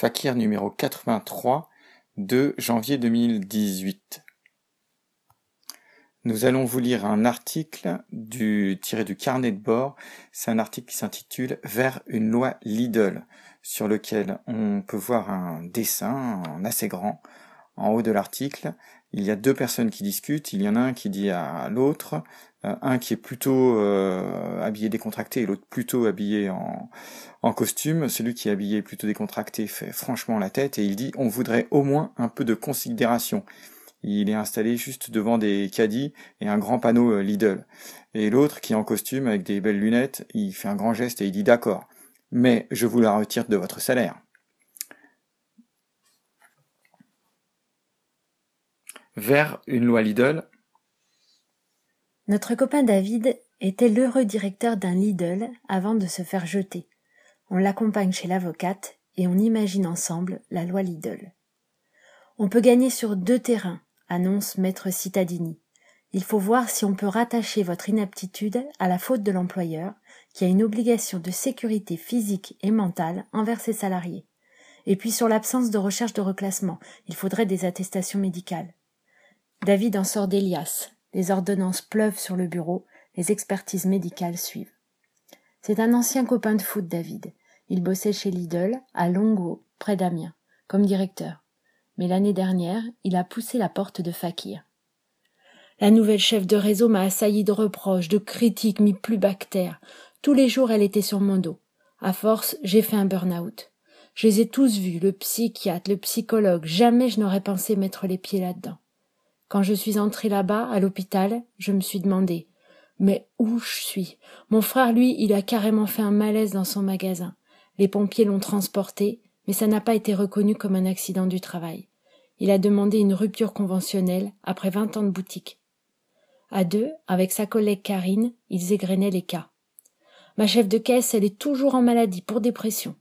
Fakir numéro 83 de janvier 2018. Nous allons vous lire un article du, tiré du carnet de bord. C'est un article qui s'intitule Vers une loi Lidl, sur lequel on peut voir un dessin assez grand en haut de l'article. Il y a deux personnes qui discutent. Il y en a un qui dit à l'autre, un qui est plutôt euh, habillé décontracté et l'autre plutôt habillé en, en costume. Celui qui est habillé plutôt décontracté fait franchement la tête et il dit on voudrait au moins un peu de considération. Il est installé juste devant des caddies et un grand panneau euh, Lidl. Et l'autre, qui est en costume avec des belles lunettes, il fait un grand geste et il dit d'accord, mais je vous la retire de votre salaire. Vers une loi Lidl. Notre copain David était l'heureux directeur d'un Lidl avant de se faire jeter. On l'accompagne chez l'avocate et on imagine ensemble la loi Lidl. On peut gagner sur deux terrains, annonce maître Cittadini. Il faut voir si on peut rattacher votre inaptitude à la faute de l'employeur, qui a une obligation de sécurité physique et mentale envers ses salariés. Et puis sur l'absence de recherche de reclassement, il faudrait des attestations médicales. David en sort d'Elias. Les ordonnances pleuvent sur le bureau, les expertises médicales suivent. C'est un ancien copain de foot, David. Il bossait chez Lidl, à Longo, près d'Amiens, comme directeur mais l'année dernière, il a poussé la porte de Fakir. La nouvelle chef de réseau m'a assailli de reproches, de critiques mis plus bactères. Tous les jours, elle était sur mon dos. À force, j'ai fait un burn-out. Je les ai tous vus, le psychiatre, le psychologue. Jamais je n'aurais pensé mettre les pieds là-dedans. Quand je suis entrée là-bas, à l'hôpital, je me suis demandé mais où je suis? Mon frère, lui, il a carrément fait un malaise dans son magasin. Les pompiers l'ont transporté, mais ça n'a pas été reconnu comme un accident du travail il a demandé une rupture conventionnelle après vingt ans de boutique. À deux, avec sa collègue Karine, ils égrenaient les cas. Ma chef de caisse, elle est toujours en maladie pour dépression.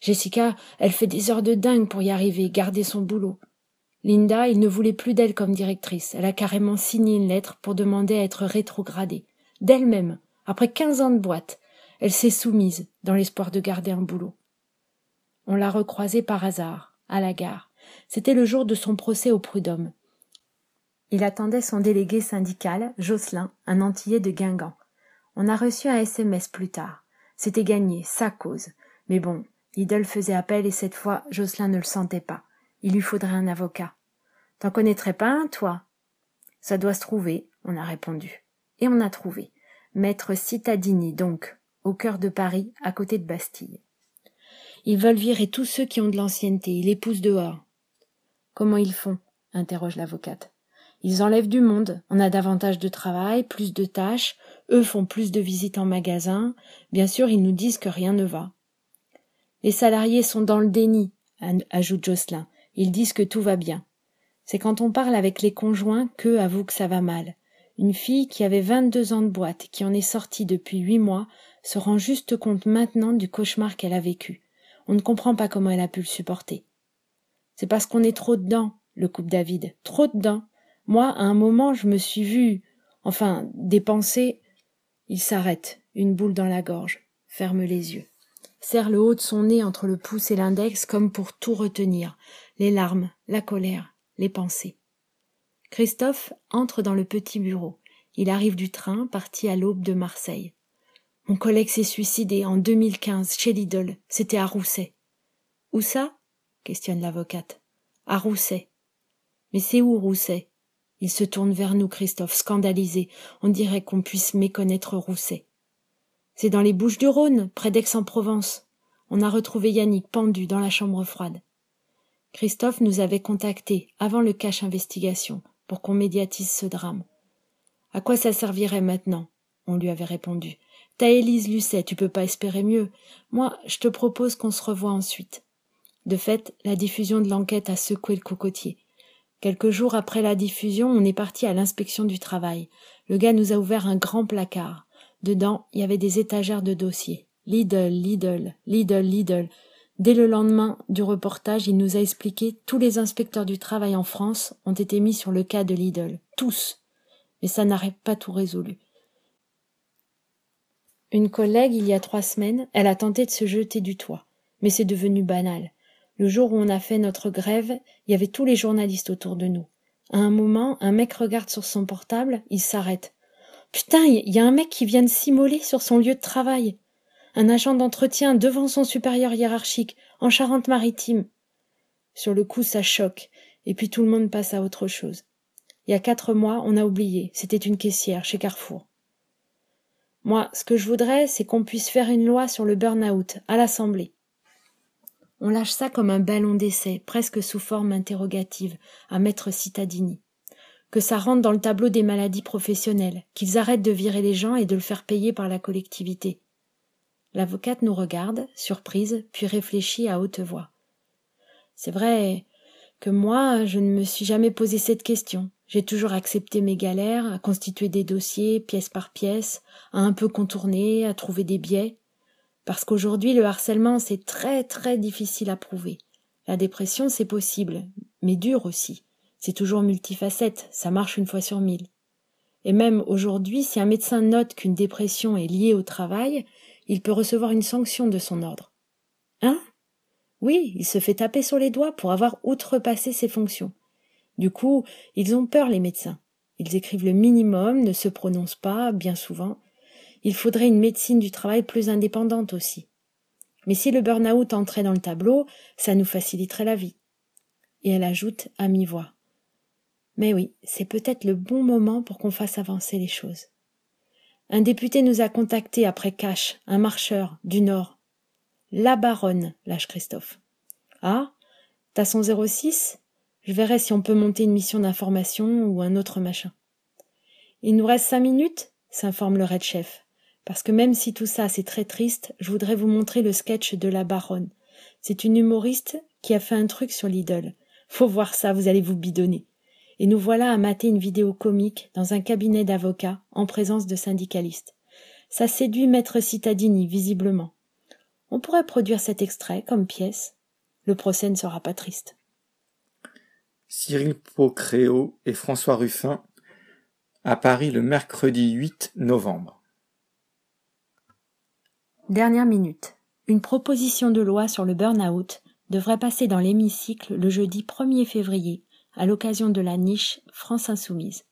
Jessica, elle fait des heures de dingue pour y arriver, garder son boulot. Linda, il ne voulait plus d'elle comme directrice. Elle a carrément signé une lettre pour demander à être rétrogradée. D'elle-même, après quinze ans de boîte, elle s'est soumise dans l'espoir de garder un boulot. On l'a recroisée par hasard, à la gare. C'était le jour de son procès au prud'homme. Il attendait son délégué syndical, Jocelyn, un Antillais de Guingamp. On a reçu un SMS plus tard. C'était gagné, sa cause. Mais bon, Lidl faisait appel et cette fois, Jocelyn ne le sentait pas. Il lui faudrait un avocat. T'en connaîtrais pas un, toi? Ça doit se trouver, on a répondu. Et on a trouvé. Maître Cittadini, donc, au cœur de Paris, à côté de Bastille. Ils veulent virer tous ceux qui ont de l'ancienneté, ils les poussent dehors. Comment ils font? interroge l'avocate. Ils enlèvent du monde, on a davantage de travail, plus de tâches, eux font plus de visites en magasin, bien sûr ils nous disent que rien ne va. Les salariés sont dans le déni, ajoute Jocelyn. Ils disent que tout va bien. C'est quand on parle avec les conjoints qu'eux avouent que ça va mal. Une fille qui avait vingt-deux ans de boîte, qui en est sortie depuis huit mois, se rend juste compte maintenant du cauchemar qu'elle a vécu. On ne comprend pas comment elle a pu le supporter. C'est parce qu'on est trop dedans, le couple David, trop dedans. Moi, à un moment, je me suis vue, enfin, dépenser. Il s'arrête, une boule dans la gorge, ferme les yeux, serre le haut de son nez entre le pouce et l'index comme pour tout retenir, les larmes, la colère, les pensées. Christophe entre dans le petit bureau. Il arrive du train, parti à l'aube de Marseille. Mon collègue s'est suicidé en 2015 chez Lidl. C'était à Rousset. Où ça? questionne l'avocate. À Rousset. Mais c'est où Rousset? Il se tourne vers nous, Christophe, scandalisé. On dirait qu'on puisse méconnaître Rousset. C'est dans les Bouches du Rhône, près d'Aix-en-Provence. On a retrouvé Yannick pendu dans la chambre froide. Christophe nous avait contactés avant le cache investigation pour qu'on médiatise ce drame. À quoi ça servirait maintenant? On lui avait répondu. T'as Élise Lucet, tu peux pas espérer mieux. Moi, je te propose qu'on se revoie ensuite. De fait, la diffusion de l'enquête a secoué le cocotier. Quelques jours après la diffusion, on est parti à l'inspection du travail. Le gars nous a ouvert un grand placard. Dedans, il y avait des étagères de dossiers. Lidl, Lidl, Lidl, Lidl. Dès le lendemain du reportage, il nous a expliqué tous les inspecteurs du travail en France ont été mis sur le cas de Lidl. Tous. Mais ça n'arrête pas tout résolu. Une collègue, il y a trois semaines, elle a tenté de se jeter du toit. Mais c'est devenu banal. Le jour où on a fait notre grève, il y avait tous les journalistes autour de nous. À un moment, un mec regarde sur son portable, il s'arrête. Putain, il y a un mec qui vient de s'immoler sur son lieu de travail. Un agent d'entretien devant son supérieur hiérarchique, en Charente-Maritime. Sur le coup, ça choque, et puis tout le monde passe à autre chose. Il y a quatre mois, on a oublié, c'était une caissière chez Carrefour. Moi, ce que je voudrais, c'est qu'on puisse faire une loi sur le burn-out à l'Assemblée. On lâche ça comme un ballon d'essai, presque sous forme interrogative, à maître Cittadini. Que ça rentre dans le tableau des maladies professionnelles, qu'ils arrêtent de virer les gens et de le faire payer par la collectivité. L'avocate nous regarde, surprise, puis réfléchit à haute voix. C'est vrai que moi, je ne me suis jamais posé cette question. J'ai toujours accepté mes galères, à constituer des dossiers pièce par pièce, à un peu contourner, à trouver des biais. Parce qu'aujourd'hui, le harcèlement, c'est très très difficile à prouver. La dépression, c'est possible, mais dur aussi. C'est toujours multifacette, ça marche une fois sur mille. Et même aujourd'hui, si un médecin note qu'une dépression est liée au travail, il peut recevoir une sanction de son ordre. Hein? Oui, il se fait taper sur les doigts pour avoir outrepassé ses fonctions. Du coup, ils ont peur, les médecins. Ils écrivent le minimum, ne se prononcent pas, bien souvent. Il faudrait une médecine du travail plus indépendante aussi. Mais si le burn-out entrait dans le tableau, ça nous faciliterait la vie. Et elle ajoute à mi-voix. Mais oui, c'est peut-être le bon moment pour qu'on fasse avancer les choses. Un député nous a contactés après Cash, un marcheur du Nord. La baronne, lâche Christophe. Ah, t'as son 06 je verrai si on peut monter une mission d'information ou un autre machin. Il nous reste cinq minutes, s'informe le red chef. Parce que même si tout ça c'est très triste, je voudrais vous montrer le sketch de la baronne. C'est une humoriste qui a fait un truc sur l'idole. Faut voir ça, vous allez vous bidonner. Et nous voilà à mater une vidéo comique dans un cabinet d'avocats en présence de syndicalistes. Ça séduit maître Cittadini, visiblement. On pourrait produire cet extrait comme pièce. Le procès ne sera pas triste. Cyril Paucréau et François Ruffin à Paris le mercredi 8 novembre. Dernière minute. Une proposition de loi sur le burn-out devrait passer dans l'hémicycle le jeudi 1er février à l'occasion de la niche France Insoumise.